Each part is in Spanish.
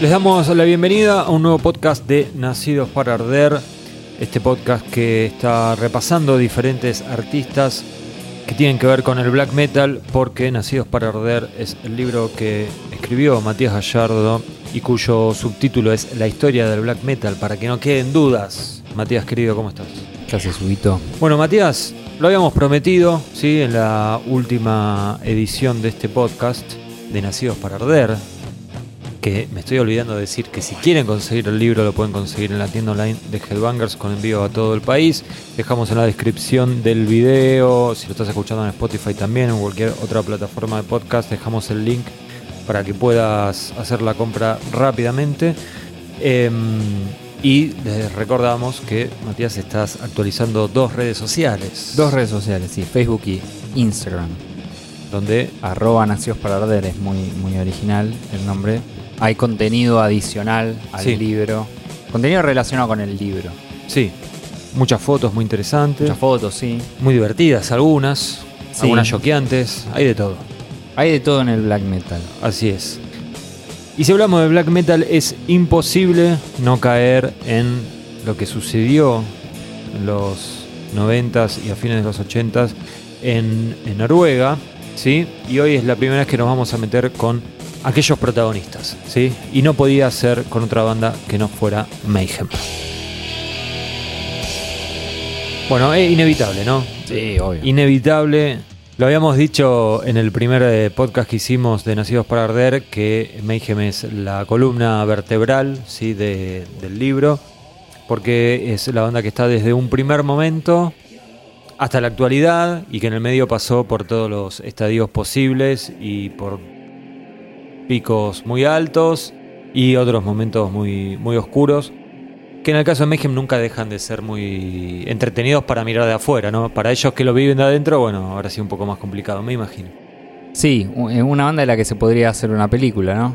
Les damos la bienvenida a un nuevo podcast de Nacidos para Arder. Este podcast que está repasando diferentes artistas que tienen que ver con el black metal, porque Nacidos para Arder es el libro que escribió Matías Gallardo y cuyo subtítulo es La historia del black metal, para que no queden dudas. Matías, querido, ¿cómo estás? ¿Qué haces, Huguito? Bueno, Matías, lo habíamos prometido, ¿sí? En la última edición de este podcast de Nacidos para Arder, que me estoy olvidando de decir que si quieren conseguir el libro lo pueden conseguir en la tienda online de Headbangers con envío a todo el país. Dejamos en la descripción del video, si lo estás escuchando en Spotify también, o en cualquier otra plataforma de podcast, dejamos el link para que puedas hacer la compra rápidamente. Em, y les recordamos que Matías estás actualizando dos redes sociales. Dos redes sociales, sí, Facebook y Instagram. Donde Arroba Nacidos para Arder es muy, muy original el nombre. Hay contenido adicional al Sí. libro. Contenido relacionado con el libro. sí, muchas fotos muy interesantes, Muchas fotos, sí. muy divertidas algunas, Sí. algunas choqueantes, hay de todo. Hay de todo en el black metal. Así es. Y si hablamos de black metal, es imposible no caer en lo que sucedió en los 90s y a fines de los 80s en, en Noruega, ¿sí? Y hoy es la primera vez que nos vamos a meter con aquellos protagonistas, ¿sí? Y no podía ser con otra banda que no fuera Mayhem. Bueno, es inevitable, ¿no? Sí, obvio. Inevitable. Lo habíamos dicho en el primer eh, podcast que hicimos de Nacidos para Arder, que Mayhem es la columna vertebral ¿sí? de- del libro, porque es la banda que está desde un primer momento hasta la actualidad y que en el medio pasó por todos los estadios posibles y por picos muy altos y otros momentos muy, muy oscuros que en el caso de Mayhem nunca dejan de ser muy entretenidos para mirar de afuera, ¿no? Para ellos que lo viven de adentro, bueno, ahora sí un poco más complicado, me imagino. Sí, es una banda de la que se podría hacer una película, ¿no?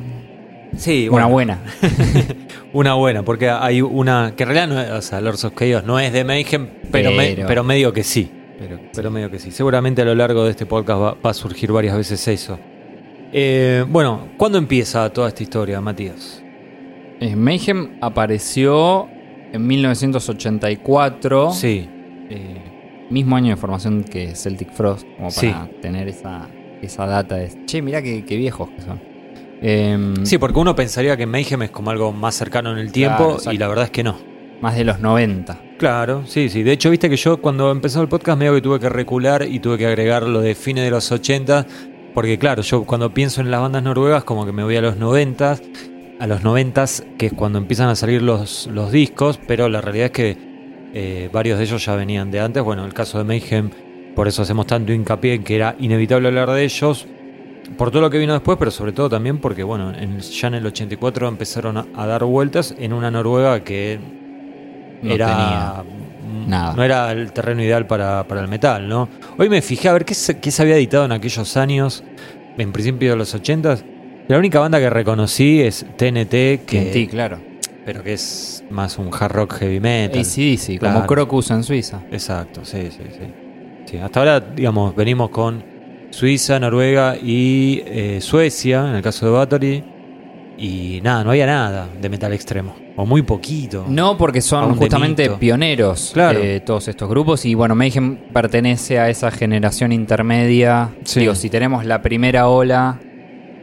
Sí, Una buena. Una buena, porque hay una que en realidad no es, o sea, Lords of Chaos no es de Mayhem, pero, me- Pero- pero medio que sí. Pero, Pero medio que sí. Seguramente a lo largo de este podcast va, va a surgir varias veces eso. Eh, bueno, ¿cuándo empieza toda esta historia, Matías? Eh, Mayhem apareció en 1984. Sí, Eh, mismo año de formación que Celtic Frost, como para Sí. tener esa, esa data de, che, mirá qué, qué viejos que son. Em, sí, porque uno pensaría que Mayhem es como algo más cercano en el tiempo Claro, y la verdad es que no. Más de los 90. Claro, sí, sí. De hecho, viste que yo cuando empezó el podcast medio que tuve que recular y tuve que agregar lo de fines de los 80, porque claro, yo cuando pienso en las bandas noruegas como que me voy a los 90, a los 90 que es cuando empiezan a salir los, los discos, pero la realidad es que eh, varios de ellos ya venían de antes. Bueno, el caso de Mayhem, por eso hacemos tanto hincapié en que era inevitable hablar de ellos, por todo lo que vino después, pero sobre todo también porque, bueno, en- ya en el 84 empezaron a, a dar vueltas en una Noruega que No era tenía nada. no era el terreno ideal para, para el metal, ¿no? Hoy me fijé a ver qué se, qué se había editado en aquellos años, en principio de los 80 La única banda que reconocí es TNT, que, TNT, claro. pero que es más un hard rock heavy metal. ACDC, Claro. como Crocus en Suiza. Exacto, sí, sí, sí. Sí, Hasta ahora, digamos, venimos con Suiza, Noruega y eh, Suecia, en el caso de Battery. Y nada, no había nada de metal extremo. O muy poquito. No, porque son justamente pioneros Claro. eh, todos estos grupos. Y bueno, Mayhem pertenece a esa generación intermedia. Sí. Digo, si tenemos la primera ola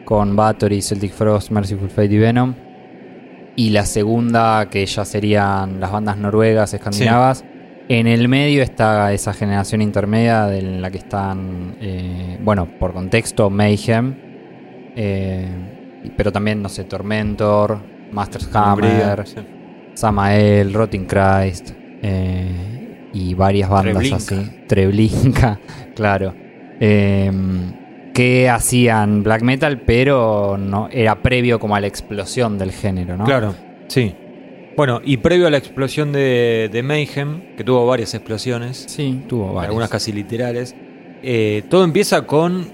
con Bathory, Celtic Frost, Merciful Fate y Venom. Y la segunda, que ya serían las bandas noruegas, escandinavas. En el medio está esa generación intermedia en la que están, eh, bueno, por contexto, Mayhem. eh, pero también, no sé, Tormentor, Master's Hammer. Sí. Samael, Rotting Christ eh, y varias bandas Treblinka. así. Treblinka, claro. Eh, que hacían black metal, pero no era previo como a la explosión del género, ¿no? Claro, sí. Bueno, y previo a la explosión de, de Mayhem, que tuvo varias explosiones, Sí, tuvo varias. algunas casi literales, eh, todo empieza con.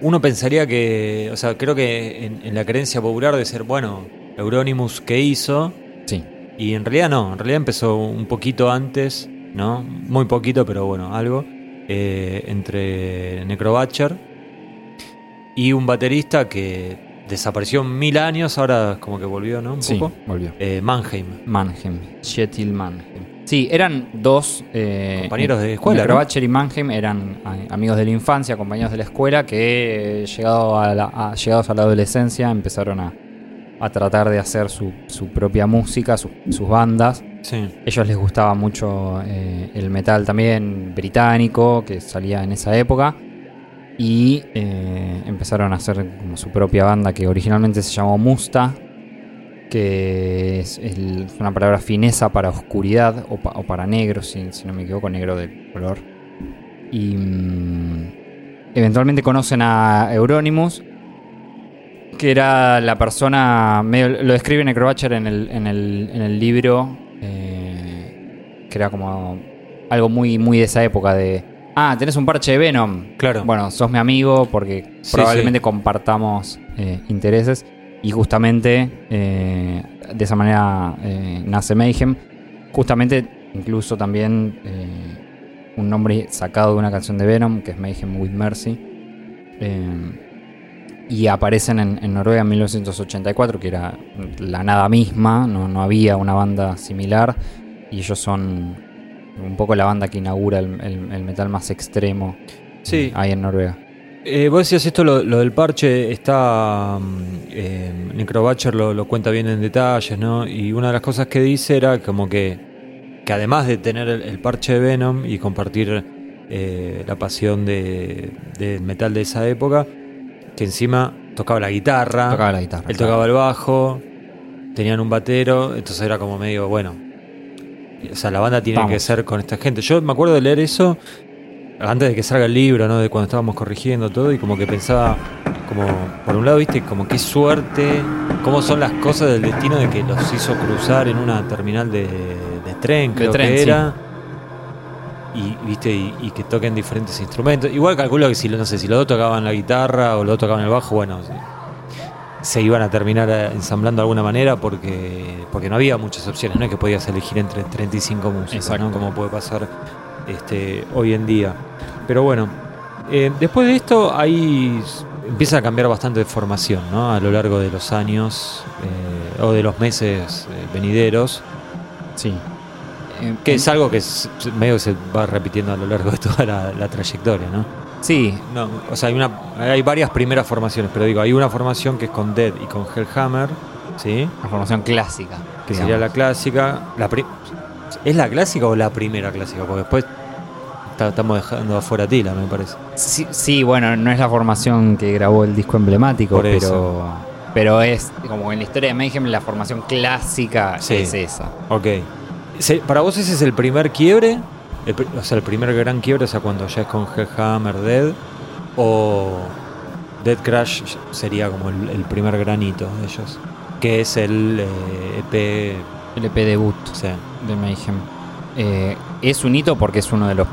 Uno pensaría que. O sea, creo que en, en la creencia popular de ser, bueno, Euronymous, ¿qué hizo? Sí. Y en realidad no, en realidad empezó un poquito antes, ¿no? Muy poquito, pero bueno, algo. eh, entre Necrobatcher y un baterista que desapareció mil años, ahora como que volvió, ¿no? Un Sí, poco. volvió. Eh, Mannheim. Mannheim, Shetil Mannheim. Sí, eran dos eh, Compañeros de escuela, ¿no? Necrobatcher y Mannheim eran amigos de la infancia, compañeros de la escuela, que eh, llegado a la- a- llegados a la adolescencia empezaron a, a tratar de hacer su, su propia música, su- sus bandas. Sí. ellos les gustaba mucho eh, el metal también británico que salía en esa época. Y eh, empezaron a hacer como su propia banda que originalmente se llamó Musta, que es, el- una palabra finesa para oscuridad o, pa- o para negro, si, si no me equivoco, negro de color. Y mm, eventualmente conocen a Euronymous, que era la persona, medio- lo describe Necrobatcher en el, en el, en el libro, eh, que era como algo muy, muy de esa época de, ah, tenés un parche de Venom. Claro. Bueno, sos mi amigo porque Sí, probablemente sí. compartamos eh, intereses y justamente eh, de esa manera nace Mayhem. Justamente incluso también un nombre sacado de una canción de Venom que es Mayhem with Mercy. Eh, y aparecen en, en Noruega en 1984, que era la nada misma, no, no había una banda similar. Y ellos son un poco la banda que inaugura el, el- el metal más extremo Sí. ahí en Noruega. Eh, vos decías esto, lo, lo del parche, está. mm, eh, Necrobatcher lo, lo cuenta bien en detalles, ¿no? Y una de las cosas que dice era como que, que además de tener el, el parche de Venom y compartir eh, la pasión de, del metal de esa época, que encima tocaba la guitarra, Tocaba la guitarra. él claro. tocaba el bajo, tenían un batero, entonces era como medio, bueno. O sea, la banda tiene Vamos. que ser con esta gente. Yo me acuerdo de leer eso antes de que salga el libro, ¿no? De cuando estábamos corrigiendo todo y como que pensaba, como, por un lado, viste, como qué suerte, cómo son las cosas del destino de que los hizo cruzar en una terminal de, de tren, creo tren, que sí. Y, viste, y, y que toquen diferentes instrumentos. Igual calculo que si, no sé, si los dos tocaban la guitarra o los dos tocaban el bajo, bueno, se iban a terminar eh, ensamblando de alguna manera porque, porque no había muchas opciones, no es que podías elegir entre 35 músicos, como puede pasar este, hoy en día. Pero bueno, eh, después de esto ahí empieza a cambiar bastante de formación ¿no? a lo largo de los años eh, o de los meses eh, venideros, Sí. Eh, que es algo que s- s- medio se va repitiendo a lo largo de toda la, la trayectoria. ¿no? Sí, No, o sea, hay, una, hay varias primeras formaciones, pero digo, hay una formación que es con Dead y con Hellhammer, ¿sí? la formación clásica. que digamos. sería la clásica. La pri- ¿Es la clásica o la primera clásica? Porque después estamos dejando afuera a Tila, me parece. Sí, sí, bueno, no es la formación que grabó el disco emblemático, Por pero, pero es como en la historia de Mayhem la formación clásica Sí. es esa. Ok. ¿Para vos ese es el primer quiebre? El o sea, el primer gran quiebre, o sea, cuando ya es con Hellhammer Dead. O Dead Crash sería como el, el primer granito de ellos. Que es el eh, EP. El EP debut de Mayhem. Eh, es un hito porque es una de los,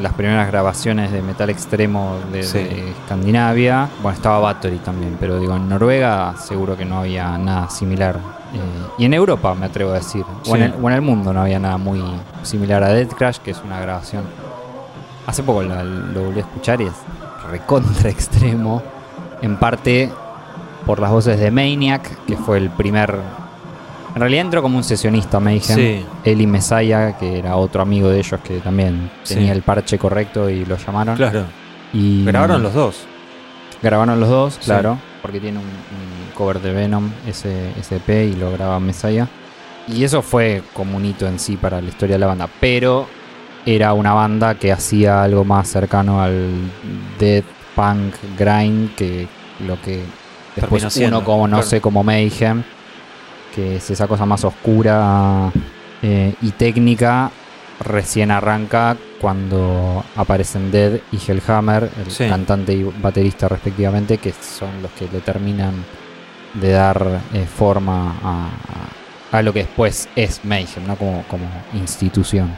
las primeras grabaciones de metal extremo de, Sí. de Escandinavia. Bueno, estaba Bathory también, pero digo, en Noruega seguro que no había nada similar. Eh, y en Europa, me atrevo a decir. O, en Sí. el, o en el mundo no había nada muy similar a Dead Crash, que es una grabación. Hace poco lo volví a escuchar y es recontra extremo. En parte por las voces de Maniac, que fue el primer. En realidad entró como un sesionista Mayhem. Sí. Él y Mesaya, que era otro amigo de ellos que también Sí. tenía el parche correcto y lo llamaron. claro. Y Grabaron los dos. Grabaron los dos, Sí. claro, porque tiene un, un cover de Venom, ese, ese EP, y lo graba Mesaya. Y eso fue como un hito en sí para la historia de la banda. Pero era una banda que hacía algo más cercano al death punk grind que lo que después siendo, uno como no claro. sé como Mayhem, que es esa cosa más oscura eh, y técnica, recién arranca cuando aparecen Dead y Hellhammer, el Sí. cantante y baterista respectivamente, que son los que le terminan de dar eh, forma a, lo que después es Mayhem, ¿no? Como, como institución.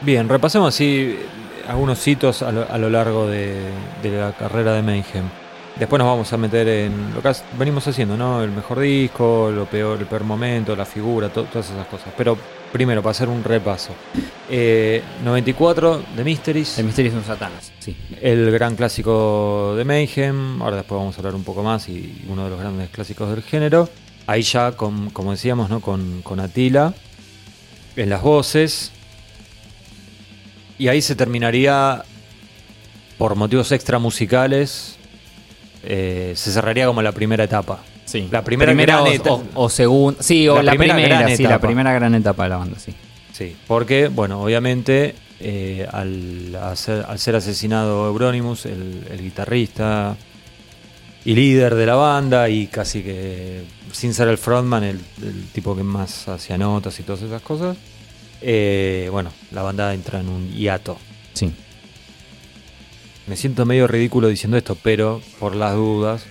Bien, repasemos así algunos hitos a lo, a lo largo de, de la carrera de Mayhem. Después nos vamos a meter en lo que venimos haciendo, ¿no? El mejor disco, lo peor, el peor momento, la figura, to- todas esas cosas. Pero primero, para hacer un repaso. Eh, 94 de Mysteries. El misterio es un Satanás, sí. El gran clásico de Mayhem, ahora después vamos a hablar un poco más y uno de los grandes clásicos del género. Ahí ya, con, como decíamos, ¿no? con, con Atila en las voces. Y ahí se terminaría, por motivos extra musicales, eh, se cerraría como la primera etapa. Sí. La primera gran o, etapa. o, o segunda. Sí, o La la, primera primera, gran sí, la etapa. primera gran etapa de la banda, sí. Sí, porque, bueno, obviamente, eh, al, hacer- al ser asesinado Euronymous, el, el guitarrista y líder de la banda, y casi que, sin ser el frontman, el, el tipo que más hacía notas y todas esas cosas, eh, bueno, la banda entra en un hiato. Sí. Me siento medio ridículo diciendo esto, pero por las dudas.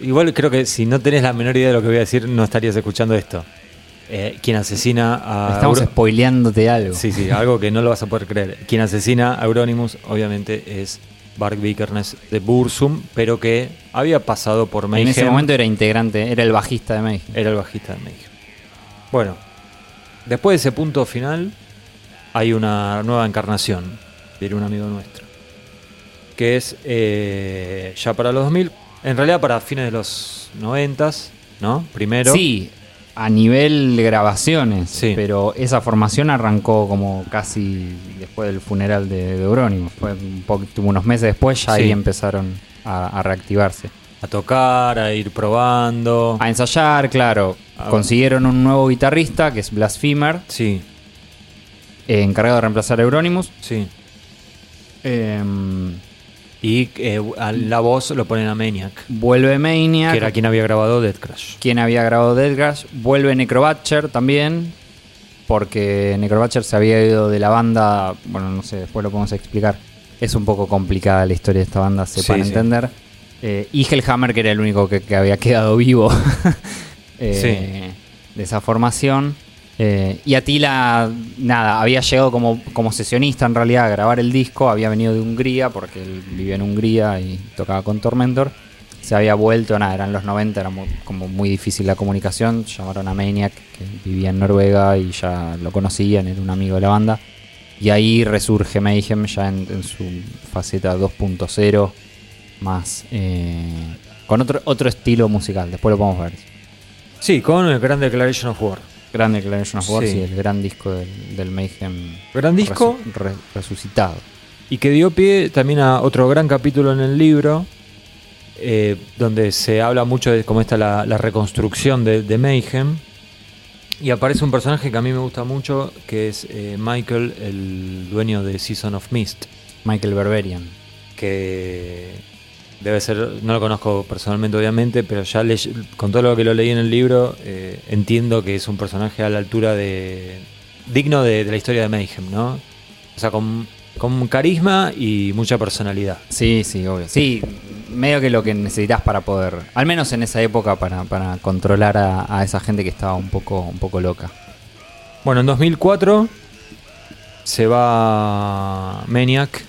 Igual creo que si no tenés la menor idea de lo que voy a decir, no estarías escuchando esto. Eh, quien asesina a. Estamos Euro- spoileándote algo. Sí, sí, algo que no lo vas a poder creer. Quien asesina a Euronymous, obviamente, es Bark Vikernes de Bursum, pero que había pasado por Mayhem. en ese momento era integrante, era el bajista de Mayhem. Era el bajista de Mayhem. Bueno, después de ese punto final, hay una nueva encarnación, diría un amigo nuestro, que es eh, ya para los 2000, en realidad para fines de los 90, ¿no? Primero. Sí, a nivel grabaciones, Sí. pero esa formación arrancó como casi después del funeral de, de Euronymous. Fue un poquito, unos meses después, ya Sí. ahí empezaron a, a reactivarse. A tocar, a ir probando. A ensayar, claro. Ah, Consiguieron un nuevo guitarrista, que es Blasphemer, Sí, eh, encargado de reemplazar a Euronymous. sí. Em, Y eh, a la voz lo ponen a Maniac, vuelve Maniac, que era quien había grabado Dead Crash. quien había grabado Dead Crash. Vuelve Necrobatcher también, porque Necrobatcher se había ido de la banda. Bueno, no sé, después lo podemos explicar. Es un poco complicada la historia de esta banda, se Sí, para sí. entender. Eh, y Hellhammer, que era el único que, que había quedado vivo eh, de esa formación. Eh, y Atila, nada, había llegado como, como sesionista en realidad a grabar el disco, había venido de Hungría, porque él vivía en Hungría y tocaba con Tormentor. Se había vuelto, nada, eran los 90, era como muy difícil la comunicación. Llamaron a Maniac, que vivía en Noruega y ya lo conocían, era un amigo de la banda. Y ahí resurge Mayhem ya en, en su faceta 2.0, más eh, con otro, otro estilo musical. Después lo podemos ver. Sí, con el Grand Declaration of War. Gran Declaration of War, Sí. sí, el gran disco del, del Mayhem. Gran disco. resu- re- resucitado. Y que dio pie también a otro gran capítulo en el libro, eh, donde se habla mucho de cómo está la, la reconstrucción de, de Mayhem. Y aparece un personaje que a mí me gusta mucho, que es eh, Michael, el dueño de Season of Mist, Michael Berberian. que debe ser, no lo conozco personalmente obviamente, pero ya le- con todo lo que lo leí en el libro, eh, entiendo que es un personaje a la altura de... digno de, de la historia de Mayhem, ¿no? O sea, con, con carisma y mucha personalidad. Sí, sí, obvio. Sí, medio que lo que necesitas para poder, al menos en esa época, para, para controlar a, a esa gente que estaba un poco, un poco loca. Bueno, en 2004 se va Maniac,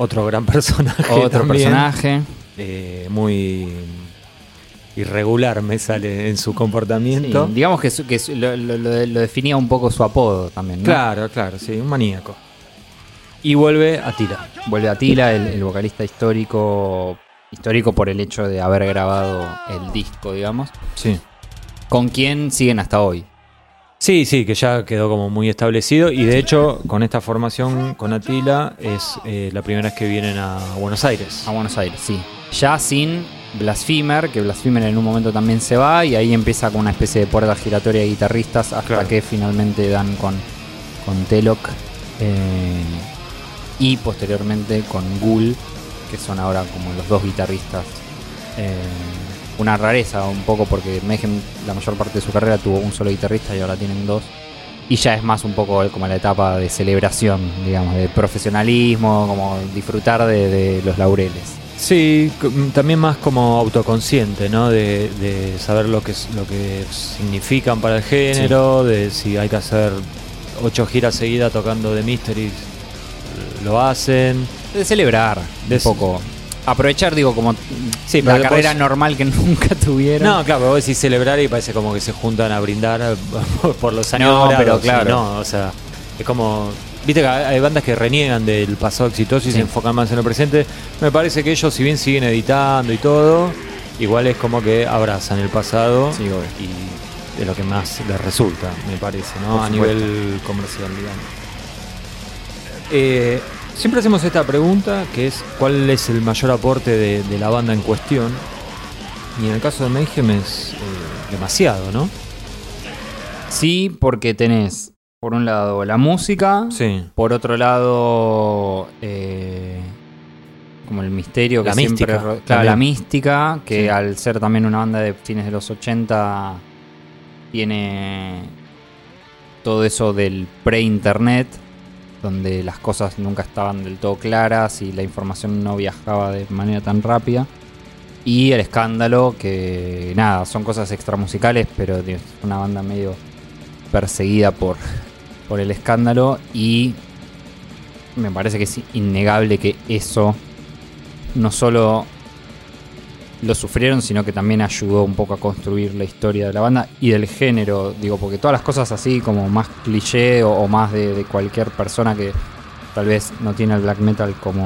otro gran personaje. Otro también, personaje. eh, muy irregular me sale en su comportamiento. Sí, digamos que, su- que su- lo, lo- lo- lo definía un poco su apodo también. ¿no? Claro, claro, sí, un maníaco. Y vuelve a Tira. Vuelve a Tila, el, el vocalista histórico, histórico por el hecho de haber grabado el disco, digamos, Sí. con quien siguen hasta hoy. Sí, sí, que ya quedó como muy establecido y de hecho con esta formación con Atila es eh, la primera vez que vienen a Buenos Aires. A Buenos Aires, sí. Ya sin Blasphemer, que Blasphemer en un momento también se va y ahí empieza con una especie de puerta giratoria de guitarristas hasta Claro. que finalmente dan con, con Telok eh, y posteriormente con Ghoul, que son ahora como los dos guitarristas. Eh, una rareza un poco porque Mayhem la mayor parte de su carrera tuvo un solo guitarrista y ahora tienen dos. Y ya es más un poco como la etapa de celebración, digamos, de profesionalismo, como disfrutar de, de los laureles. Sí, c- también más como autoconsciente, ¿no? De, de saber lo que, lo que significan para el género, de si hay que hacer ocho giras seguidas tocando de Mysteries, lo hacen. De celebrar De- un poco. Aprovechar, digo, como Sí, la carrera normal que nunca tuvieron. No, claro, pero vos decís celebrar y parece como que se juntan a brindar por los años No, dorados, pero claro. No, o sea, es como... Viste que hay bandas que reniegan del pasado exitoso y Sí. se enfocan más en lo presente. Me parece que ellos, si bien siguen editando y todo, igual es como que abrazan el pasado Sí, y es lo que más les resulta, me parece, ¿no? Por A supuesto. nivel comercial, digamos. Eh, siempre hacemos esta pregunta, que es ¿cuál es el mayor aporte de, de la banda en cuestión? Y en el caso de Mayhem es eh, demasiado, ¿no? Sí, porque tenés, por un lado, la música. Sí. Por otro lado, eh, como el misterio que La siempre mística, ro- Claro, la mística, que Sí. al ser también una banda de fines de los 80, tiene todo eso del pre-internet, donde las cosas nunca estaban del todo claras y la información no viajaba de manera tan rápida. Y el escándalo, que nada, son cosas extramusicales, pero es una banda medio perseguida por, por el escándalo y me parece que es innegable que eso no solo lo sufrieron, sino que también ayudó un poco a construir la historia de la banda y del género, digo, porque todas las cosas así como más cliché o, más de, de cualquier persona que tal vez no tiene el black metal como,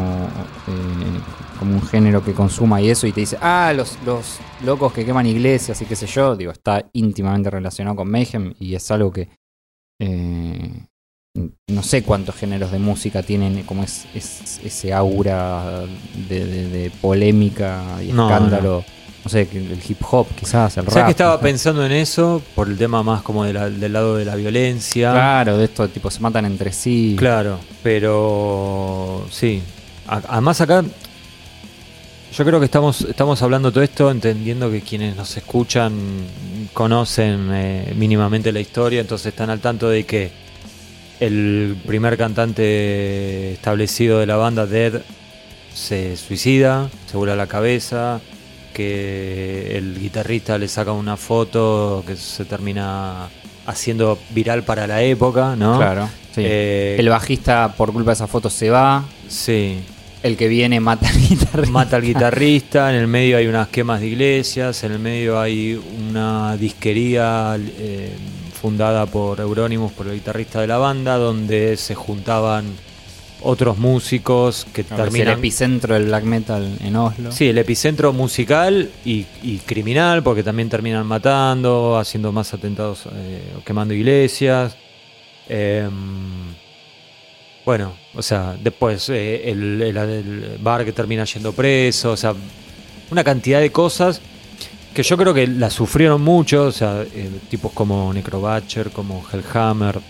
eh, como un género que consuma y eso, y te dice, ah, los, los locos que queman iglesias y qué sé yo, digo, está íntimamente relacionado con Mayhem y es algo que eh, no sé cuántos géneros de música tienen como es, es- ese aura de, de- de polémica y No, escándalo. No. sé, el hip hop quizás, el ¿Sabes rap. que estaba no pensando en eso? Por el tema más como de la- del lado de la violencia. Claro, de esto, tipo, se matan entre sí. Claro, pero sí. A- Además acá yo creo que estamos, estamos hablando todo esto entendiendo que quienes nos escuchan conocen eh, mínimamente la historia, entonces están al tanto de que el primer cantante establecido de la banda, Dead, se suicida, se vuela la cabeza, que el guitarrista le saca una foto que se termina haciendo viral para la época, ¿no? Claro, sí. Eh, el bajista, por culpa de esa foto, se va. Sí. El que viene mata al guitarrista. Mata al guitarrista, en el medio hay unas quemas de iglesias, en el medio hay una disquería eh, fundada por Euronymous, por el guitarrista de la banda, donde se juntaban otros músicos que Claro, es el terminan... epicentro del black metal en Oslo. Sí, el epicentro musical y, y criminal, porque también terminan matando, haciendo más atentados, eh, quemando iglesias. Em, bueno, o sea, después eh, el, el- el bar que termina yendo preso, o sea, una cantidad de cosas que yo creo que la sufrieron mucho, o sea, eh, tipos como Necrobatcher, como Hellhammer.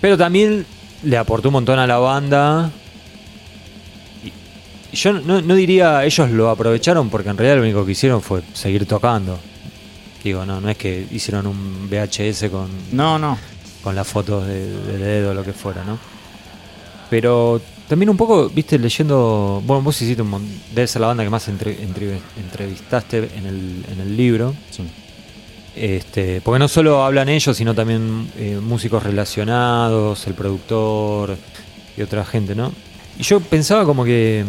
Pero también le aportó un montón a la banda. Y yo no, no diría ellos lo aprovecharon porque en realidad lo único que hicieron fue seguir tocando. Digo, no, no es que hicieron un VHS con, No, no. con las fotos de, de dedo o lo que fuera, ¿no? Pero también un poco, viste, leyendo. Bueno, vos hiciste un montón. Debe ser la banda que más entre- entre- entrevistaste en el, en el libro. Sí. Este, porque no solo hablan ellos, sino también eh, músicos relacionados, el productor y otra gente, ¿no? Y yo pensaba como que,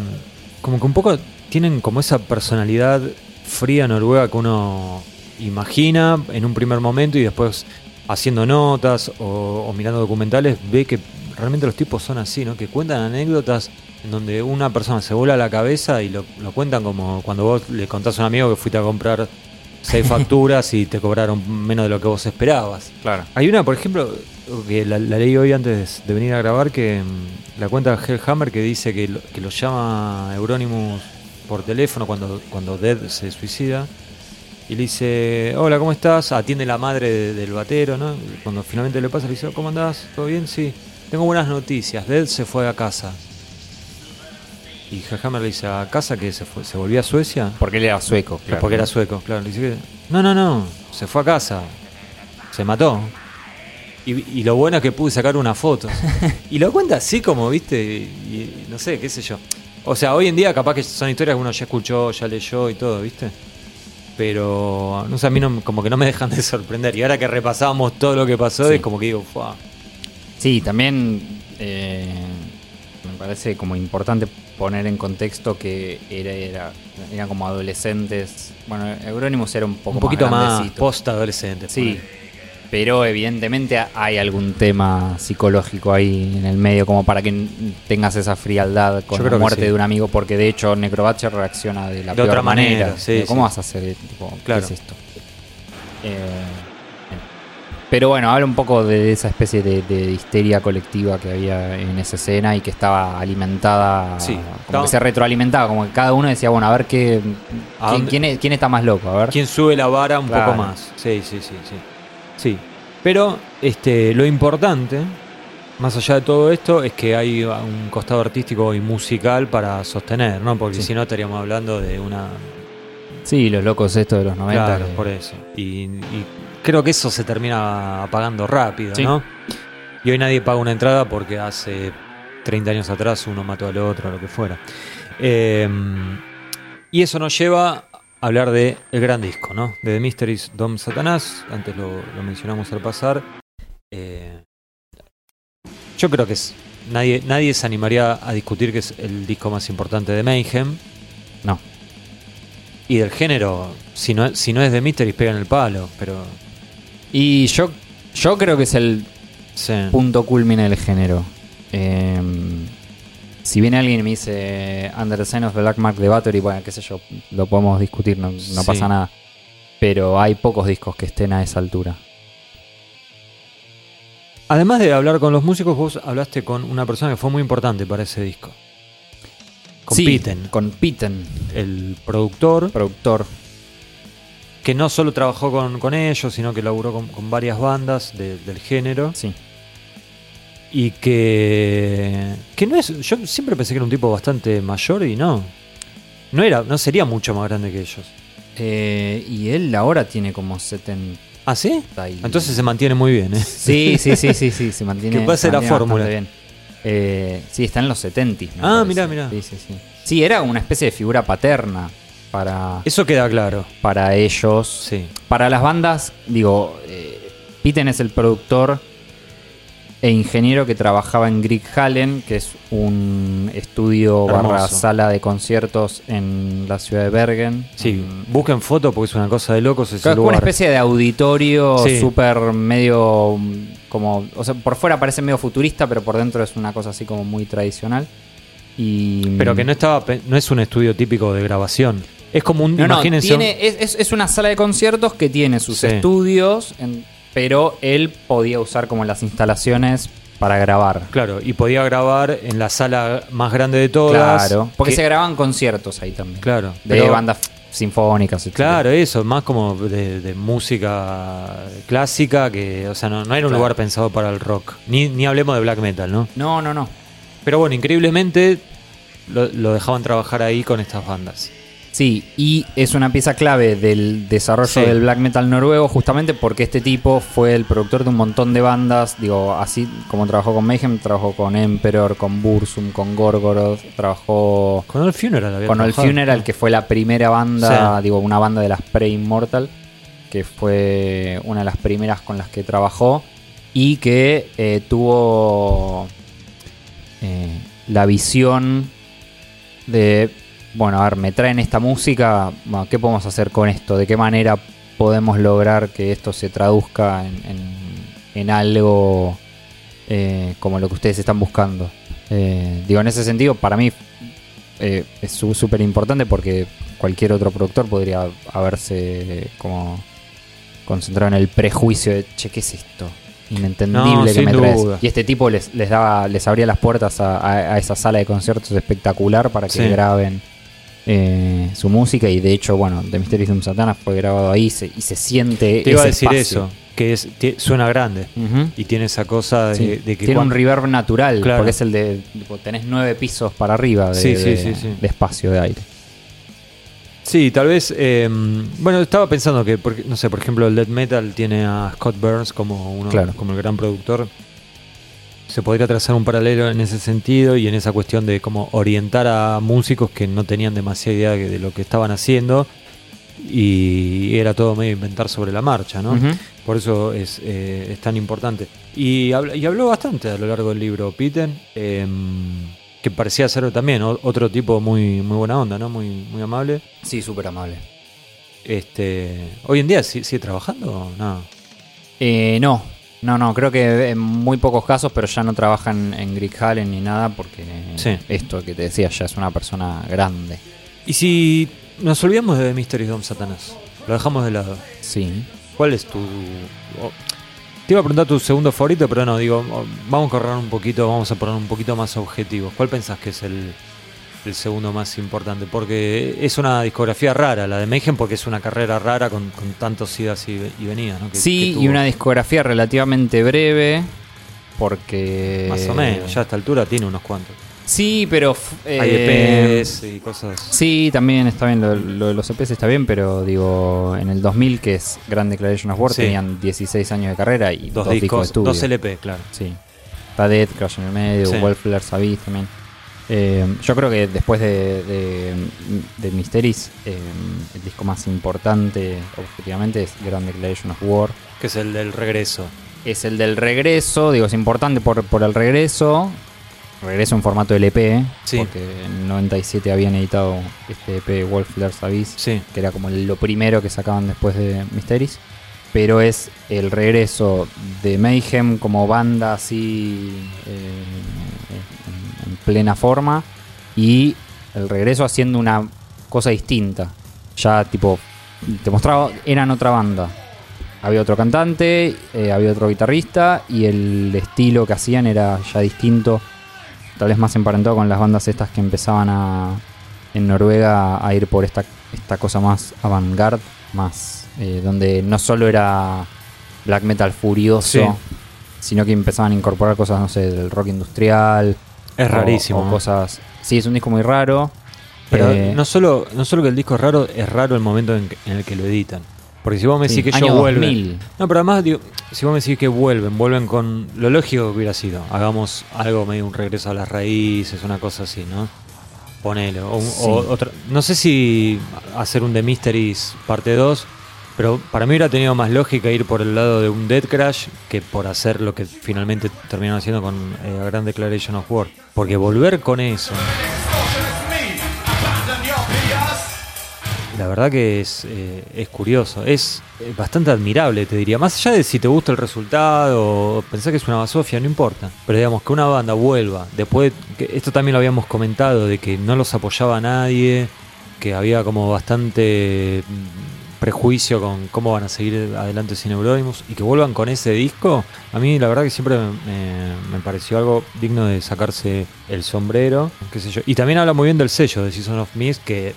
como que un poco tienen como esa personalidad fría noruega que uno imagina en un primer momento y después haciendo notas o, o mirando documentales ve que realmente los tipos son así, ¿no? Que cuentan anécdotas en donde una persona se vuela la cabeza y lo, lo cuentan como cuando vos le contás a un amigo que fuiste a comprar seis facturas y te cobraron menos de lo que vos esperabas. Claro. Hay una, por ejemplo, que la, la leí hoy antes de venir a grabar, que mm, la cuenta Hellhammer que dice que lo, que lo llama Euronymous por teléfono cuando, cuando Dead se suicida. Y le dice, hola, ¿cómo estás? Atiende la madre de- del batero, ¿no? Cuando finalmente le pasa, le dice, ¿cómo andás? ¿Todo bien? Sí. Tengo buenas noticias. Dead se fue a casa. Y Hellhammer le dice, ¿a casa que se fue? ¿Se volvió a Suecia? Porque él era sueco. claro. Porque era sueco, claro. Le dice que, no, no, no, se fue a casa, se mató. Y, y lo bueno es que pude sacar una foto. y lo cuenta así como, viste, y, y no sé, qué sé yo. O sea, hoy en día capaz que son historias que uno ya escuchó, ya leyó y todo, viste. Pero, no sé, a mí no, como que no me dejan de sorprender. Y ahora que repasamos todo lo que pasó, Sí. es como que digo, "Fua". Sí, también eh, me parece como importante poner en contexto que era, era, eran como adolescentes. Bueno, Euronymous era un poco un poquito más, grandecito. post-adolescente. Sí, pero evidentemente hay algún tema psicológico ahí en el medio como para que tengas esa frialdad con la muerte sí. de un amigo, porque de hecho Necrobatcher reacciona de la De peor otra manera, manera. sí, ¿Cómo sí. vas a hacer? Tipo, ¿qué Claro. es esto? Eh, pero bueno, habla un poco de esa especie de, de histeria colectiva que había en esa escena y que estaba alimentada, Sí, como estaba- que se retroalimentaba, como que cada uno decía, bueno, a ver qué, ¿A quién, quién es- quién está más loco, a ver. ¿Quién sube la vara un Claro. poco más? Sí, sí, sí, sí. Sí. Pero este, lo importante, más allá de todo esto, es que hay un costado artístico y musical para sostener, ¿no? Porque Sí. si no estaríamos hablando de una. Sí, los locos estos de los 90. Claro, que- por eso. Y, y creo que eso se termina apagando rápido, Sí. ¿no? Y hoy nadie paga una entrada porque hace 30 años atrás uno mató al otro, lo que fuera. Eh, y eso nos lleva a hablar de el gran disco, ¿no? De The Mysteries Dom Satanás. Antes lo, lo mencionamos al pasar. Eh, yo creo que es. Nadie, nadie se animaría a discutir que es el disco más importante de Mayhem. No. Y del género, si no, si no es de Mysteries, pega en el palo, pero. Y yo, yo creo que es el Sí. punto culmine del género. Eh, si viene alguien y me dice Under the Sign of the Black Mark de Battery, bueno, qué sé yo, lo podemos discutir, no, no Sí. pasa nada. Pero hay pocos discos que estén a esa altura. Además de hablar con los músicos, vos hablaste con una persona que fue muy importante para ese disco. Con Sí, Pitten, el productor, productor. que no solo trabajó con, con ellos, sino que laburó con, con varias bandas de- del género. Sí. Y que, que no es. Yo siempre pensé que era un tipo bastante mayor y no. No era, no sería mucho más grande que ellos. Eh, y él ahora tiene como 70 ¿Ah, sí? y... Entonces se mantiene muy bien, ¿eh? Sí, sí, sí, sí, sí, se mantiene. Que pase se la fórmula. bien. Eh, sí, está en los 70. me Ah, mirá, mirá. Sí, sí, sí. Sí, era una especie de figura paterna para, Eso queda claro. para ellos. Sí. Para las bandas, digo, eh, Pitten es el productor e ingeniero que trabajaba en Grieg Hallen, que es un estudio barra sala de conciertos en la ciudad de Bergen. Sí, Mm, busquen foto porque es una cosa de locos ese Claro, es una especie de auditorio Sí. súper medio como, o sea, por fuera parece medio futurista, pero por dentro es una cosa así como muy tradicional. Y Pero que no estaba no es un estudio típico de grabación. Es como un no, no, imagínense tiene, es, es- es una sala de conciertos que tiene sus Sí. estudios, en- pero él podía usar como las instalaciones para grabar. Claro, y podía grabar en la sala más grande de todas. Claro, porque que- se graban conciertos ahí también. Claro, De bandas sinfónicas. etcétera. Claro, eso, más como de, de música clásica, que, o sea, no, no era un Claro. lugar pensado para el rock. Ni, ni hablemos de black metal, ¿no? No, no, no. Pero bueno, increíblemente lo, lo dejaban trabajar ahí con estas bandas. Sí, y es una pieza clave del desarrollo Sí. del black metal noruego, justamente porque este tipo fue el productor de un montón de bandas. Digo, así como trabajó con Mayhem, trabajó con Emperor, con Bursum, con Gorgoroth, trabajó Con el Funeral había con trabajado. Funeral, que fue la primera banda, Sí. digo, una banda de las Pre-Immortal, que fue una de las primeras con las que trabajó y que eh, tuvo eh, la visión de, bueno, a ver, me traen esta música, bueno, ¿qué podemos hacer con esto? ¿De qué manera podemos lograr que esto se traduzca en, en- en algo eh, como lo que ustedes están buscando? Eh, digo, en ese sentido, para mí eh, es súper importante porque cualquier otro productor podría haberse como concentrado en el prejuicio de, che, ¿qué es esto? Inentendible No, que me traes. duda. Y este tipo les, les daba, les abría las puertas a, a- a esa sala de conciertos espectacular para que Sí. graben eh, su música. Y de hecho, bueno, The Mysteries of Satana fue grabado ahí y se, y se siente. Te iba a decir espacio. eso, que es, suena grande. Y tiene esa cosa de, Sí. de que Tiene un reverb natural, Claro. porque es el de. tenés nueve pisos para arriba de, Sí, sí, de- sí, sí. de espacio de aire. Sí, tal vez. eh, bueno, estaba pensando que, no sé, por ejemplo, el death metal tiene a Scott Burns como uno, Claro. como el gran productor. Se podría trazar un paralelo en ese sentido y en esa cuestión de cómo orientar a músicos que no tenían demasiada idea de lo que estaban haciendo y era todo medio inventar sobre la marcha, ¿no? Por eso es, eh, es tan importante. Y, habló bastante a lo largo del libro Pitten. em, que parecía ser también otro tipo muy, muy buena onda, ¿no? Muy, muy amable. Sí, súper amable. Este, hoy en día ¿sí- sigue trabajando o no. Eh, no, no, no, creo que en muy pocos casos, pero ya no trabaja en, Greg Hallen ni nada porque Sí. esto que te decía ya es una persona grande. Y si nos olvidamos de Mystery Dom Satanás, lo dejamos de lado. Sí. ¿Cuál es tu. te iba a preguntar tu segundo favorito, pero no, digo, vamos a correr un poquito, vamos a poner un poquito más objetivos. ¿Cuál pensás que es el, el segundo más importante? Porque es una discografía rara, la de Mayhem, porque es una carrera rara con, con tantos idas y, y venidas, ¿no? Que- Sí, que y una discografía relativamente breve porque... Más o menos, ya a esta altura tiene unos cuantos. Sí, pero... f- Hay eh, EPs y cosas. Sí, también está bien, lo, lo de los EPs está bien, pero digo, en el 2000, que es Grand Declaration of War, Sí. tenían 16 años de carrera y Dos, dos, discos de discos, estudio. dos LP, claro. Sí. Está Dead, Crash en el medio, Sí. Abyss también. Eh, yo creo que después de, de, de Mysteries, eh, el disco más importante, objetivamente, es Grand Declaration of War. Que es el del regreso. Es el del regreso, digo, es importante por, por el regreso. Regreso en formato LP, Sí. porque en 97 habían editado este EP Wolfler's Abyss Sí. que era como lo primero que sacaban después de Mysteries. Pero es el regreso de Mayhem como banda así eh, plena forma y el regreso haciendo una cosa distinta. Ya tipo, te mostraba, eran otra banda. Había otro cantante, eh, había otro guitarrista y el estilo que hacían era ya distinto. Tal vez más emparentado con las bandas estas que empezaban a, en Noruega a ir por esta, esta cosa más avant-garde, más eh, donde no solo era black metal furioso, Sí. sino que empezaban a incorporar cosas, no sé, del rock industrial. Es rarísimo. Cosas. Sí, es un disco muy raro. Pero Eh, no solo no solo que el disco es raro, es raro el momento en, el que lo editan. Porque si vos me sí, decís que ellos vuelven. 2000. No, pero además, digo, si vos me decís que vuelven, vuelven con. Lo lógico que hubiera sido. Hagamos algo medio un regreso a las raíces, una cosa así, ¿no? Ponelo. O, Sí. o otra- no sé si hacer un The Mysteries parte 2, pero para mí hubiera tenido más lógica ir por el lado de un Dead Crash que por hacer lo que finalmente terminaron haciendo con eh, A Grand Declaration of War. Porque volver con eso. La verdad que es, eh, es curioso, es eh, bastante admirable, te diría. Más allá de si te gusta el resultado o pensás que es una basofia, no importa. Pero digamos que una banda vuelva, después, esto también lo habíamos comentado, de que no los apoyaba nadie, que había como bastante prejuicio con cómo van a seguir adelante sin Eurodemos, y que vuelvan con ese disco, a mí la verdad que siempre me, pareció algo digno de sacarse el sombrero, qué sé yo. Y también habla muy bien del sello de Season of Mist, que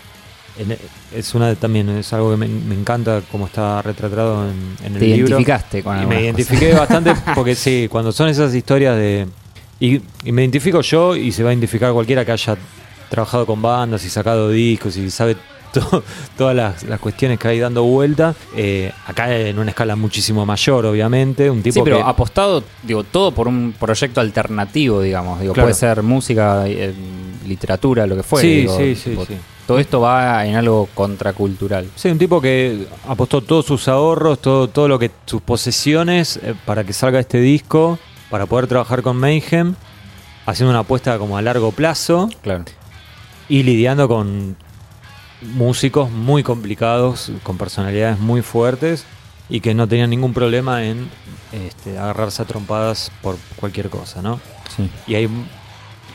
en- es una también es algo que me, me encanta como está retratado en, en el Te libro. identificaste con Y me identifiqué bastante porque sí, cuando son esas historias de... Y, y me identifico yo y se va a identificar cualquiera que haya trabajado con bandas y sacado discos y sabe to- todas las, las cuestiones que hay dando vuelta. Eh, acá en una escala muchísimo mayor, obviamente. Un tipo Sí, pero que... apostado, digo, todo por un proyecto alternativo, digamos. Digo, Claro. puede ser música, eh, literatura, lo que fuera. Sí, digo, sí, sí, tipo, sí. Todo esto va en algo contracultural. Sí, un tipo que apostó todos sus ahorros, todo, todo lo que sus posesiones eh, para que salga este disco, para poder trabajar con Mayhem, haciendo una apuesta como a largo plazo Claro. y lidiando con músicos muy complicados, con personalidades muy fuertes y que no tenían ningún problema en este, agarrarse a trompadas por cualquier cosa, ¿no? Sí. Y hay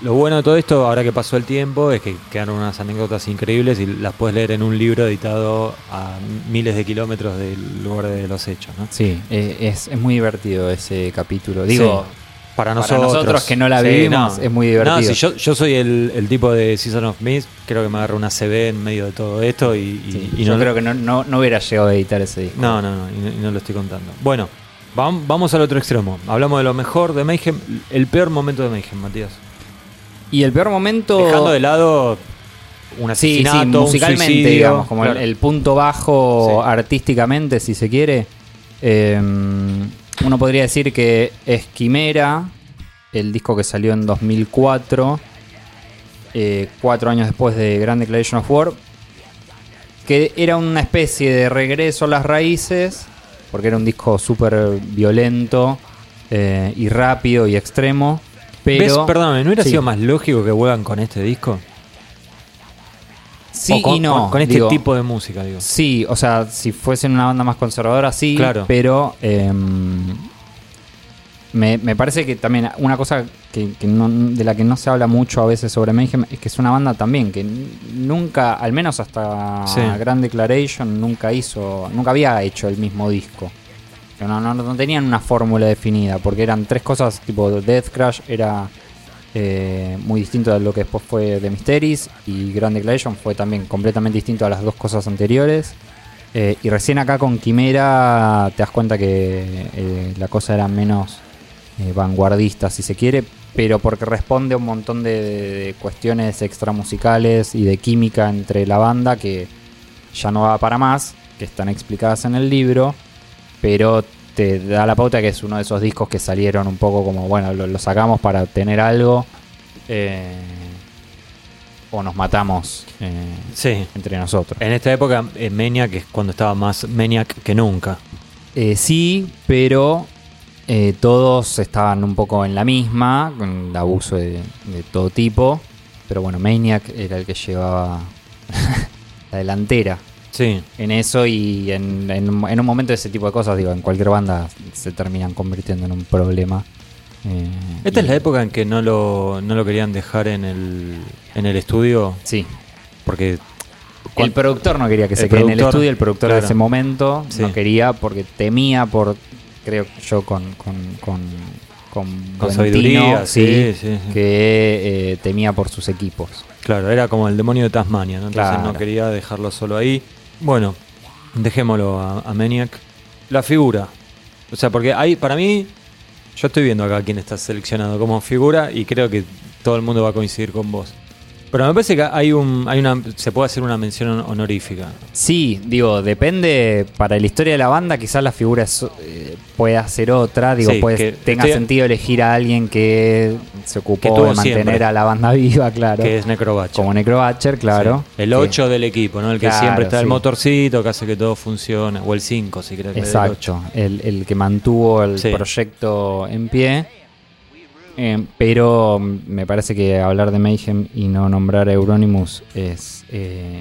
lo bueno de todo esto, ahora que pasó el tiempo, es que quedaron unas anécdotas increíbles y las puedes leer en un libro editado a miles de kilómetros del lugar de los hechos, ¿no? Sí, eh, es, es muy divertido ese capítulo. Digo, Sí. Para para nosotros, nosotros que no la Sí, vivimos, es muy divertido. No, si yo, yo soy el, el tipo de Season of Mist, creo que me agarré una CB en medio de todo esto y, y- sí, y yo no, creo que no, no, no hubiera llegado a editar ese disco. no, no, no, y no, lo estoy contando. Bueno, vam- vamos al otro extremo. Hablamos de lo mejor de Mayhem, el peor momento de Mayhem, Matías. Y el peor momento. Dejando de lado un Sí, sí, asesinato, un musicalmente, suicidio, digamos, como el- punto bajo Sí. artísticamente, si se quiere. Eh, uno podría decir que es Quimera, el disco que salió en 2004, eh, cuatro años después de Grand Declaration of War, que era una especie de regreso a las raíces, porque era un disco súper violento eh, y rápido y extremo, Pero, ¿Ves? Perdóname, ¿no hubiera sí. sido más lógico que vuelvan con este disco? Sí con, y no. Con, este digo, tipo de música, digo. Sí, o sea, si fuesen una banda más conservadora, sí. Claro. Pero em, me, me parece que también una cosa que, que no- de la que no se habla mucho a veces sobre Mayhem es que es una banda también que nunca, al menos hasta Sí. Grand Declaration, nunca hizo, nunca había hecho el mismo disco. No, no, no tenían una fórmula definida, porque eran tres cosas, tipo Death Crash era eh, muy distinto de lo que después fue The Mysteries y Grand Declaration fue también completamente distinto a las dos cosas anteriores. Eh, y recién acá con Quimera te das cuenta que eh, la cosa era menos vanguardista, si se quiere, pero porque responde a un montón de, de cuestiones extramusicales y de química entre la banda que ya no va para más, que están explicadas en el libro, pero te da la pauta que es uno de esos discos que salieron un poco como, bueno, lo, lo sacamos para obtener algo, eh, o nos matamos eh, Sí. entre nosotros. En esta época, eh, Maniac es cuando estaba más Maniac que nunca. Eh, sí, pero todos estaban un poco en la misma, con abuso de, de todo tipo. Pero bueno, Maniac era el que llevaba la delantera Sí. en eso y en, en- en un momento de ese tipo de cosas, digo, en cualquier banda se terminan convirtiendo en un problema. Eh, Esta y- es la época en que no lo, no lo querían dejar en el, en el estudio Sí. porque... El productor no quería que se quede en el estudio, el productor de ese momento Sí. no quería porque temía por, creo yo, con, con, con, con, Con sabiduría, sí, sí, sí, sí. que eh, temía por sus equipos. Claro, era como el demonio de Tasmania, ¿no? Entonces Claro. no quería dejarlo solo ahí. Bueno, dejémoslo a, Maniac. La figura. O sea, porque hay, para mí, yo estoy viendo acá quién está seleccionado como figura y creo que todo el mundo va a coincidir con vos. Pero me parece que hay un, hay una, se puede hacer una mención honorífica. Sí, digo, depende, para la historia de la banda quizás la figura es, eh, pueda ser otra, digo, Sí, puede, que tenga estoy- sentido elegir a alguien que se ocupó de mantener siempre. a la banda viva, claro. Que es Necrobatcher. como Necrobatcher, claro. Sí. El Que- 8 del equipo, ¿no? El que Claro, siempre está el motorcito, que hace que todo funcione. O el 5, si querés. Exacto, el, el que mantuvo el proyecto en pie. Eh, pero mm, me parece que hablar de Mayhem y no nombrar a Euronymous es eh,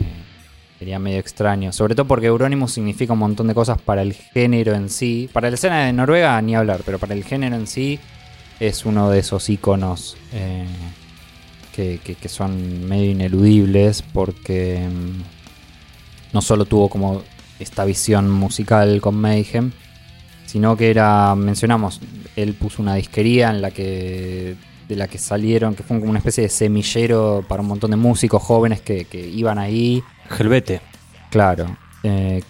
sería medio extraño. Sobre todo porque Euronymous significa un montón de cosas para el género en sí. Para la escena de Noruega ni hablar, pero para el género en sí es uno de esos iconos eh, que, que- son medio ineludibles porque mm, no solo tuvo como esta visión musical con Mayhem, sino que era, mencionamos, él puso una disquería en la que de la que salieron, que fue como una especie de semillero para un montón de músicos jóvenes que, que iban ahí, Helvete. claro, eh,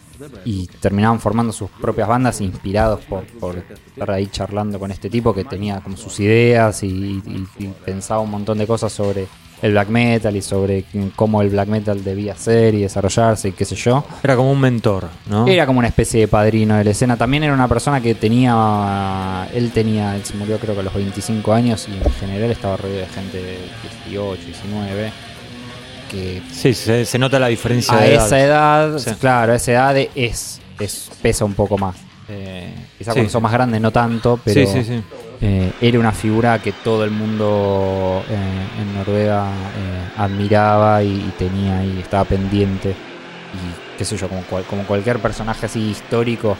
y terminaban formando sus propias bandas inspirados por, por estar ahí charlando con este tipo que tenía como sus ideas y, y- y pensaba un montón de cosas sobre el black metal y sobre cómo el black metal debía ser y desarrollarse y qué sé yo. Era como un mentor, ¿no? Era como una especie de padrino de la escena. También era una persona que tenía. Él tenía. Él se murió creo que a los 25 años y en general estaba rodeado de gente de 18, 19. Que Sí, se, se nota la diferencia a de esa edad, Sí. claro, a esa edad es, es pesa un poco más. Eh, quizás Sí. cuando son más grandes no tanto, pero sí, sí, sí. Eh, era una figura que todo el mundo eh, en Noruega eh, admiraba y, y tenía y estaba pendiente. Y qué sé yo, como, cual- como cualquier personaje así histórico,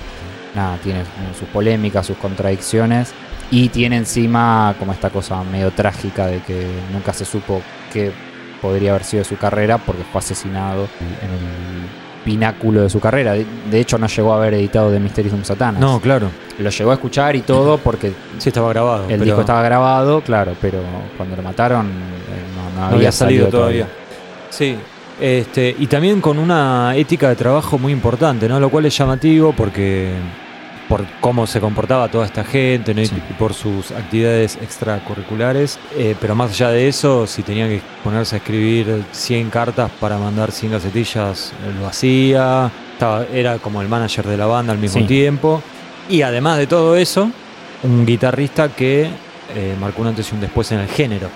nada, tiene sus polémicas, sus contradicciones. Y tiene encima como esta cosa medio trágica de que nunca se supo qué podría haber sido su carrera porque fue asesinado en el pináculo de su carrera. De, de hecho, no llegó a haber editado The Mysterium Satanas. No, claro. Lo llegó a escuchar y todo porque Sí, estaba grabado. el pero disco estaba grabado, claro, pero cuando lo mataron eh, no, no no había salido todavía. Sí. Este, y también con una ética de trabajo muy importante, ¿no? Lo cual es llamativo porque por cómo se comportaba toda esta gente ¿no? Y- Sí. y por sus actividades extracurriculares. Eh, pero más allá de eso, si tenía que ponerse a escribir 100 cartas para mandar 100 gacetillas, eh, lo hacía. Estaba, era como el manager de la banda al mismo Sí. tiempo. Y además de todo eso, un guitarrista que eh, marcó un antes y un después en el género.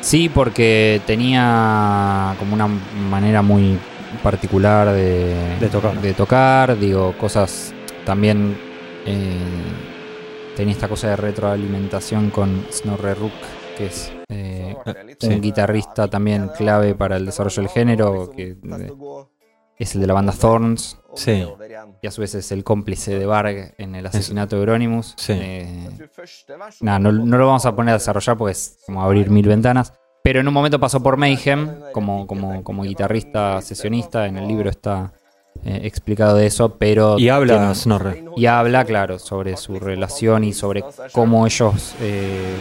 Sí, porque tenía como una manera muy particular de, De tocar. de tocar, digo, cosas también eh, tenía esta cosa de retroalimentación con Snorre Rook, que es eh, Sí. un guitarrista también clave para el desarrollo del género, que eh, es el de la banda Thorns, Sí. y a su vez es el cómplice de Varg en el asesinato de Euronymous. Sí. Eh, nada, no, no lo vamos a poner a desarrollar porque es como abrir mil ventanas. Pero en un momento pasó por Mayhem como, como, como guitarrista sesionista. En el libro está eh, explicado de eso, pero. Y habla tiene- Snorre. y habla, claro, sobre su relación y sobre cómo ellos eh,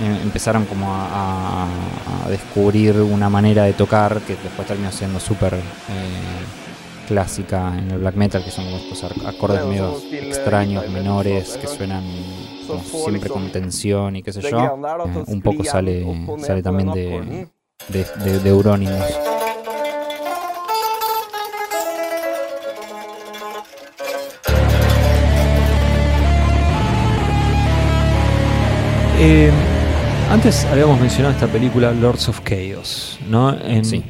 em- empezaron como a, descubrir una manera de tocar que después terminó siendo súper eh, clásica en el black metal, que son como estos acordes medio extraños, menores, que suenan como siempre con tensión y qué sé yo. Eh, un poco sale, sale también de, de, de, de Euronymous. Eh, antes habíamos mencionado esta película Lords of Chaos, ¿no? En- Sí.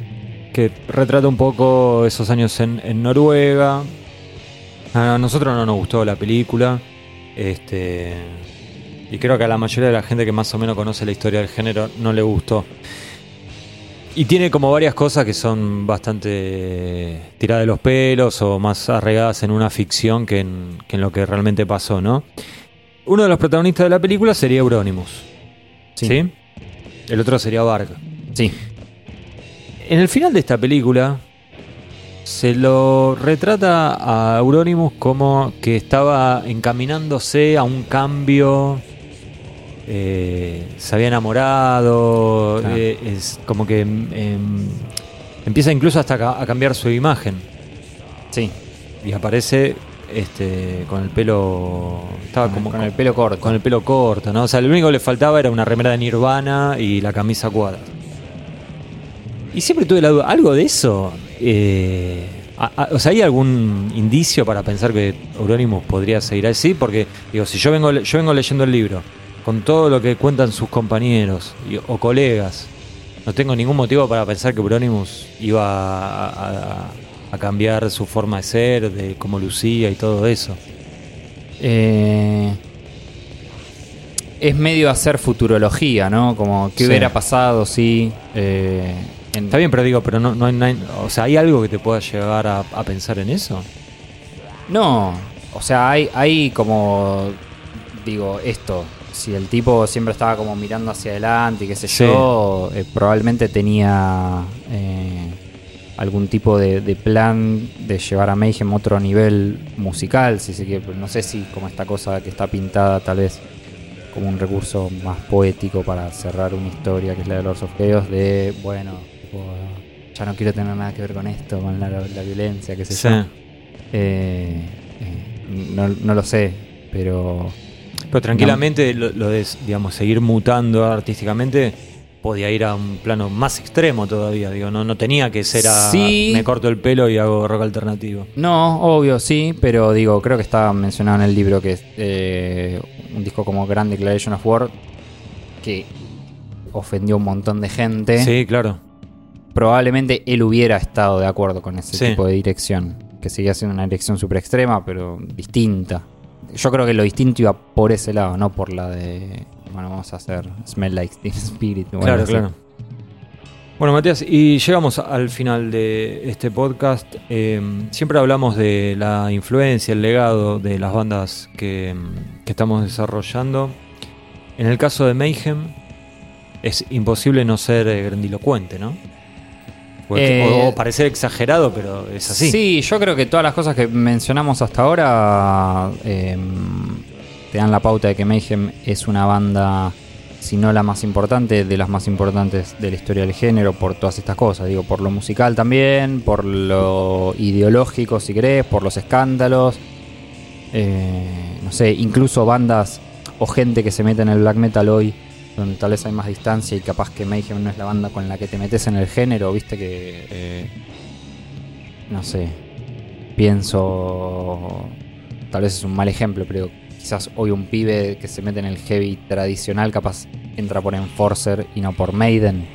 Que retrata un poco esos años en, en Noruega. A nosotros no nos gustó la película. Este. Y creo que a la mayoría de la gente que más o menos conoce la historia del género no le gustó. Y tiene como varias cosas que son bastante tiradas de los pelos o más arraigadas en una ficción que en, que en lo que realmente pasó, ¿no? Uno de los protagonistas de la película sería Euronymous. ¿Sí? Sí. El otro sería Varg. Sí, En el final de esta película se lo retrata a Euronymous como que estaba encaminándose a un cambio. eh, se había enamorado. Claro. eh, es como que em, empieza incluso hasta a cambiar su imagen. sí. Y aparece este, con el pelo. Estaba Con, como con el pelo corto. con el pelo corto, ¿no? O sea, lo único que le faltaba era una remera de Nirvana y la camisa cuadra. Y siempre tuve la duda, ¿algo de eso? Eh, a- a- o sea, ¿hay algún indicio para pensar que Euronymous podría seguir así? Porque, digo, si yo vengo, yo vengo leyendo el libro, con todo lo que cuentan sus compañeros y- o colegas, no tengo ningún motivo para pensar que Euronymous iba a, a- a cambiar su forma de ser, de cómo lucía y todo eso. Eh, es medio hacer futurología, ¿no? Como qué Sí. hubiera pasado si. eh, en- Está bien, pero digo, pero no, no hay, no hay- o sea, ¿hay algo que te pueda llevar a, a pensar en eso? No, o sea, hay, hay como. Digo, esto. Si el tipo siempre estaba como mirando hacia adelante y qué sé Sí. yo, eh, probablemente tenía eh, algún tipo de, de plan de llevar a Mayhem a otro nivel musical, si se quiere. pero No sé si como esta cosa que está pintada tal vez como un recurso más poético para cerrar una historia que es la de Lords of Chaos de, bueno, tipo, ya no quiero tener nada que ver con esto, con la, la violencia, qué sé Sí. yo. Eh, eh, no, no lo sé, pero Pero tranquilamente lo, lo de, digamos, seguir mutando artísticamente podía ir a un plano más extremo todavía. Digo, no, no tenía que ser a Sí. me corto el pelo y hago rock alternativo. no, obvio sí, pero digo, creo que está mencionado en el libro que es eh, un disco como Grand Declaration of War que ofendió a un montón de gente. Sí, claro. Probablemente él hubiera estado de acuerdo con ese Sí. tipo de dirección, que seguía siendo una dirección super extrema, pero distinta. Yo creo que lo distinto iba por ese lado, no por la de, bueno, vamos a hacer Smell Like Teen Spirit. o algo claro, así. claro. Bueno, Matías, y llegamos al final de este podcast. Eh, siempre hablamos de la influencia, el legado de las bandas que, que estamos desarrollando. En el caso de Mayhem, es imposible no ser eh, grandilocuente, ¿no? Porque- Eh, o, o parecer exagerado, pero es así. Sí, yo creo que todas las cosas que mencionamos hasta ahora eh, te dan la pauta de que Mayhem es una banda, si no la más importante, de las más importantes de la historia del género, por todas estas cosas. Digo, por lo musical también, por lo ideológico, si querés, por los escándalos. Eh, no sé, incluso bandas o gente que se mete en el black metal hoy, donde tal vez hay más distancia y capaz que Mayhem no es la banda con la que te metes en el género, viste que. eh, no sé. Pienso. Tal vez es un mal ejemplo, pero quizás hoy un pibe que se mete en el heavy tradicional, capaz entra por Enforcer y no por Maiden.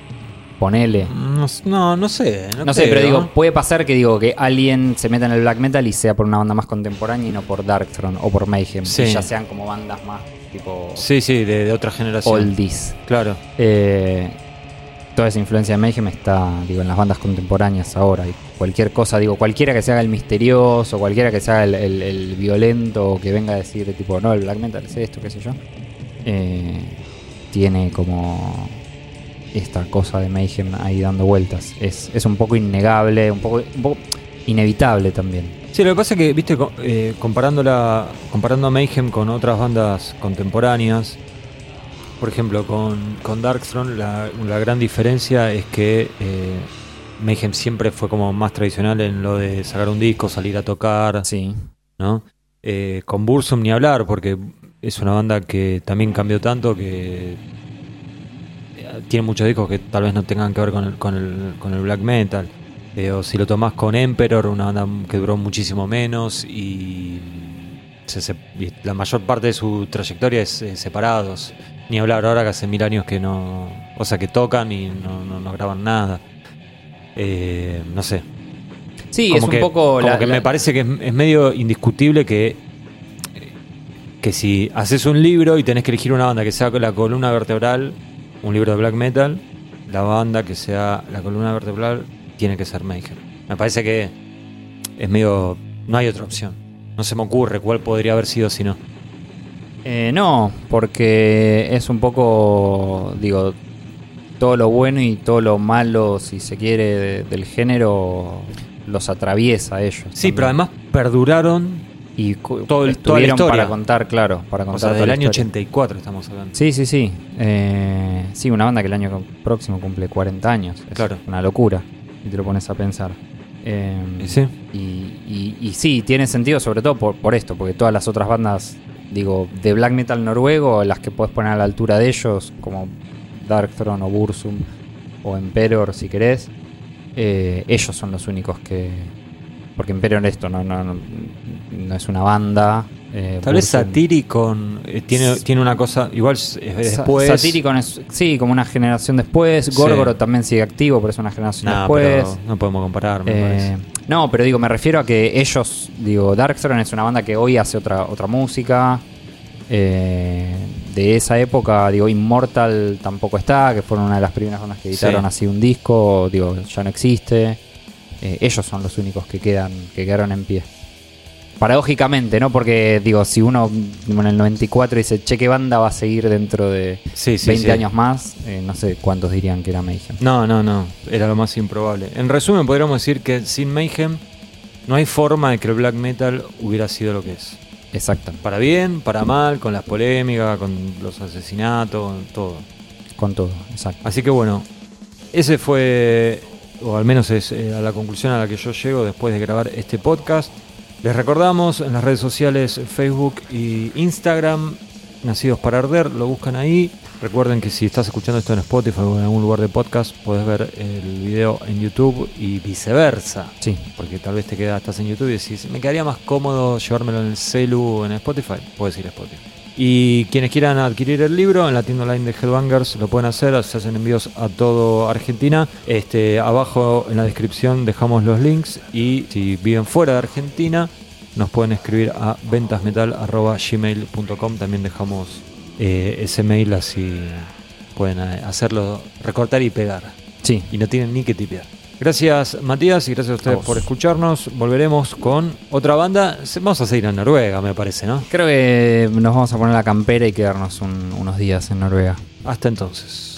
Ponele. No, no, no sé. No, No sé, pero digo, puede pasar que digo que alguien se meta en el black metal y sea por una banda más contemporánea y no por Darkthrone o por Mayhem. Sí. Y ya sean como bandas más tipo Sí, sí, de, de otra generación. oldies. Claro. Eh, toda esa influencia de Mayhem está digo, en las bandas contemporáneas ahora. Y cualquier cosa, digo, cualquiera que se haga el misterioso, cualquiera que se haga el, el- el violento, o que venga a decir, tipo, no, el black metal es esto, qué sé yo, eh, tiene como esta cosa de Mayhem ahí dando vueltas. Es, es un poco innegable, un poco, un poco inevitable también. Sí, lo que pasa es que, viste, eh, comparándola, comparando a Mayhem con otras bandas contemporáneas, por ejemplo, con, con Darkthrone, la, la gran diferencia es que eh, Mayhem siempre fue como más tradicional en lo de sacar un disco, salir a tocar, Sí. ¿no? Eh, con Bursum ni hablar, porque es una banda que también cambió tanto que eh, tiene muchos discos que tal vez no tengan que ver con el, con el, con el black metal. Eh, o si lo tomás con Emperor, una banda que duró muchísimo menos y, se- se- y la mayor parte de su trayectoria es eh, separados. Ni hablar ahora que hace mil años que no. O sea, que tocan y no, no, no graban nada. Eh, no sé, Sí, como es un poco como la- que la- me parece que es, es medio indiscutible que que si haces un libro y tenés que elegir una banda que sea la columna vertebral, un libro de black metal, la banda que sea la columna vertebral tiene que ser Mayhem. Me parece que es medio no hay otra opción. No se me ocurre cuál podría haber sido si no. Eh, no, porque es un poco, digo, todo lo bueno y todo lo malo, si se quiere, de- del género los atraviesa a ellos. Sí, también. pero además perduraron, y todo el- toda la historia. para contar, claro, para o contar sea, toda del año historia. 84 estamos hablando. Sí, sí, sí. Eh, sí, una banda que el año próximo cumple 40 años. Es Claro. una locura, si te lo pones a pensar. Eh, Y sí. y, y- y sí, tiene sentido sobre todo por, por esto, porque todas las otras bandas, digo, de black metal noruego, las que puedes poner a la altura de ellos, como Darkthrone o Bursum o Emperor, si querés, eh, ellos son los únicos que... Porque Emperor esto no, no, no, no es una banda. Eh, Tal vez Satyricon eh, tiene, tiene una cosa, igual es después. Satyricon es, sí, como una generación después. Sí. Gorgoroth también sigue activo, pero es una generación Nah, después. no podemos comparar, me Eh, parece. no, pero digo, me refiero a que ellos, digo, Darkthrone es una banda que hoy hace otra, otra música. Eh, de esa época, digo, Immortal tampoco está, que fueron una de las primeras bandas que editaron Sí. así un disco, digo, ya no existe. Eh, ellos son los únicos que quedan, que quedaron en pie. Paradójicamente, ¿no? Porque, digo, si uno en el 94 dice, che, ¿qué banda va a seguir dentro de Sí, sí, 20 sí. años más? Eh, no sé cuántos dirían que era Mayhem. No, no, no. Era lo más improbable. En resumen, podríamos decir que sin Mayhem no hay forma de que el black metal hubiera sido lo que es. Exacto, Para bien, para mal, con las polémicas, con los asesinatos, todo. con todo, exacto. Así que bueno, ese fue, o al menos es eh, a la conclusión a la que yo llego después de grabar este podcast. Les recordamos en las redes sociales Facebook y Instagram, Nacidos para Arder, lo buscan ahí. Recuerden que si estás escuchando esto en Spotify o en algún lugar de podcast, puedes ver el video en YouTube y viceversa. Sí, Porque tal vez te quedas, estás en YouTube y decís, me quedaría más cómodo llevármelo en el celu o en Spotify. Puedes ir a Spotify. Y quienes quieran adquirir el libro en la tienda online de Headbangers lo pueden hacer, se hacen envíos a todo Argentina. Este, abajo en la descripción dejamos los links y si viven fuera de Argentina nos pueden escribir a ventasmetal.gmail.com. También dejamos eh, ese mail así pueden eh, hacerlo, recortar y pegar sí. y no tienen ni que tipear. Gracias Matías y gracias a ustedes A por escucharnos. Volveremos con otra banda. Vamos a seguir en Noruega, me parece, ¿no? Creo que nos vamos a poner la campera y quedarnos un- unos días en Noruega. Hasta entonces.